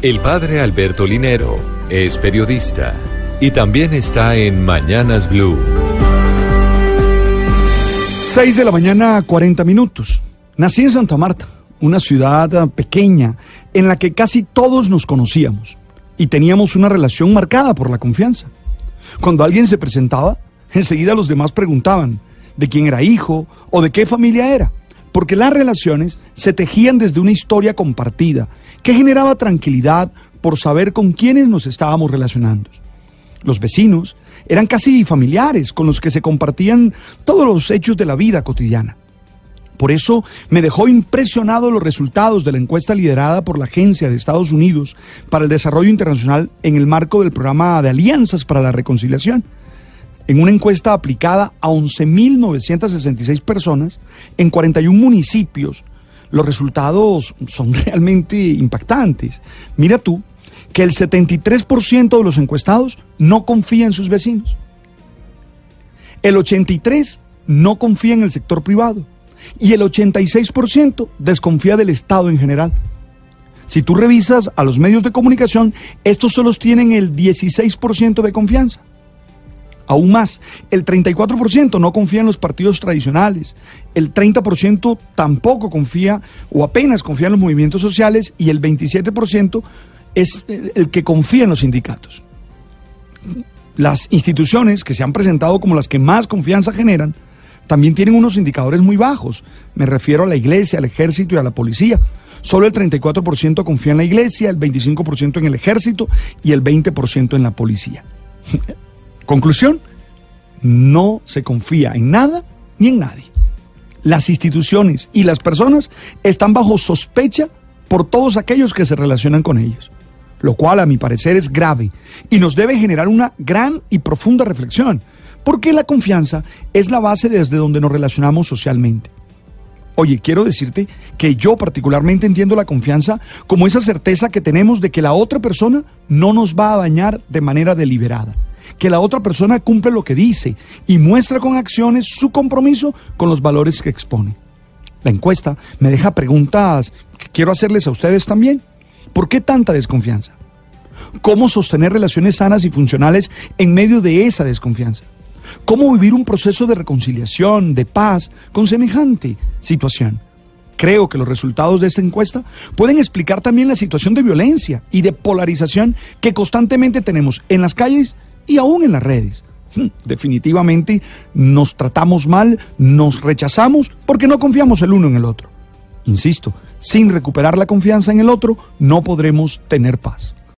El padre Alberto Linero es periodista y también está en Mañanas Blue. 6 de la mañana, 40 minutos. Nací en Santa Marta, una ciudad ah, pequeña en la que casi todos nos conocíamos y teníamos una relación marcada por la confianza. Cuando alguien se presentaba, enseguida los demás preguntaban de quién era hijo o de qué familia era, porque las relaciones se tejían desde una historia compartida que generaba tranquilidad por saber con quiénes nos estábamos relacionando. Los vecinos eran casi familiares con los que se compartían todos los hechos de la vida cotidiana. Por eso me dejó impresionado los resultados de la encuesta liderada por la Agencia de Estados Unidos para el Desarrollo Internacional en el marco del programa de Alianzas para la Reconciliación. En una encuesta aplicada a 11.966 personas en 41 municipios, los resultados son realmente impactantes. Mira tú que el 73% de los encuestados no confía en sus vecinos. El 83% no confía en el sector privado y el 86% desconfía del Estado en general. Si tú revisas a los medios de comunicación, estos solo tienen el 16% de confianza. Aún más, el 34% no confía en los partidos tradicionales, el 30% tampoco confía o apenas confía en los movimientos sociales y el 27% es el que confía en los sindicatos. Las instituciones que se han presentado como las que más confianza generan también tienen unos indicadores muy bajos. Me refiero a la iglesia, al ejército y a la policía. Solo el 34% confía en la iglesia, el 25% en el ejército y el 20% en la policía. Conclusión, no se confía en nada ni en nadie. Las instituciones y las personas están bajo sospecha por todos aquellos que se relacionan con ellos, lo cual a mi parecer es grave y nos debe generar una gran y profunda reflexión, porque la confianza es la base desde donde nos relacionamos socialmente. Oye, quiero decirte que yo particularmente entiendo la confianza como esa certeza que tenemos de que la otra persona no nos va a dañar de manera deliberada, que la otra persona cumple lo que dice y muestra con acciones su compromiso con los valores que expone. La encuesta me deja preguntas que quiero hacerles a ustedes también. ¿Por qué tanta desconfianza? ¿Cómo sostener relaciones sanas y funcionales en medio de esa desconfianza? ¿Cómo vivir un proceso de reconciliación, de paz, con semejante situación? Creo que los resultados de esta encuesta pueden explicar también la situación de violencia y de polarización que constantemente tenemos en las calles y aún en las redes. Hmm, definitivamente nos tratamos mal, nos rechazamos porque no confiamos el uno en el otro. Insisto, sin recuperar la confianza en el otro no podremos tener paz.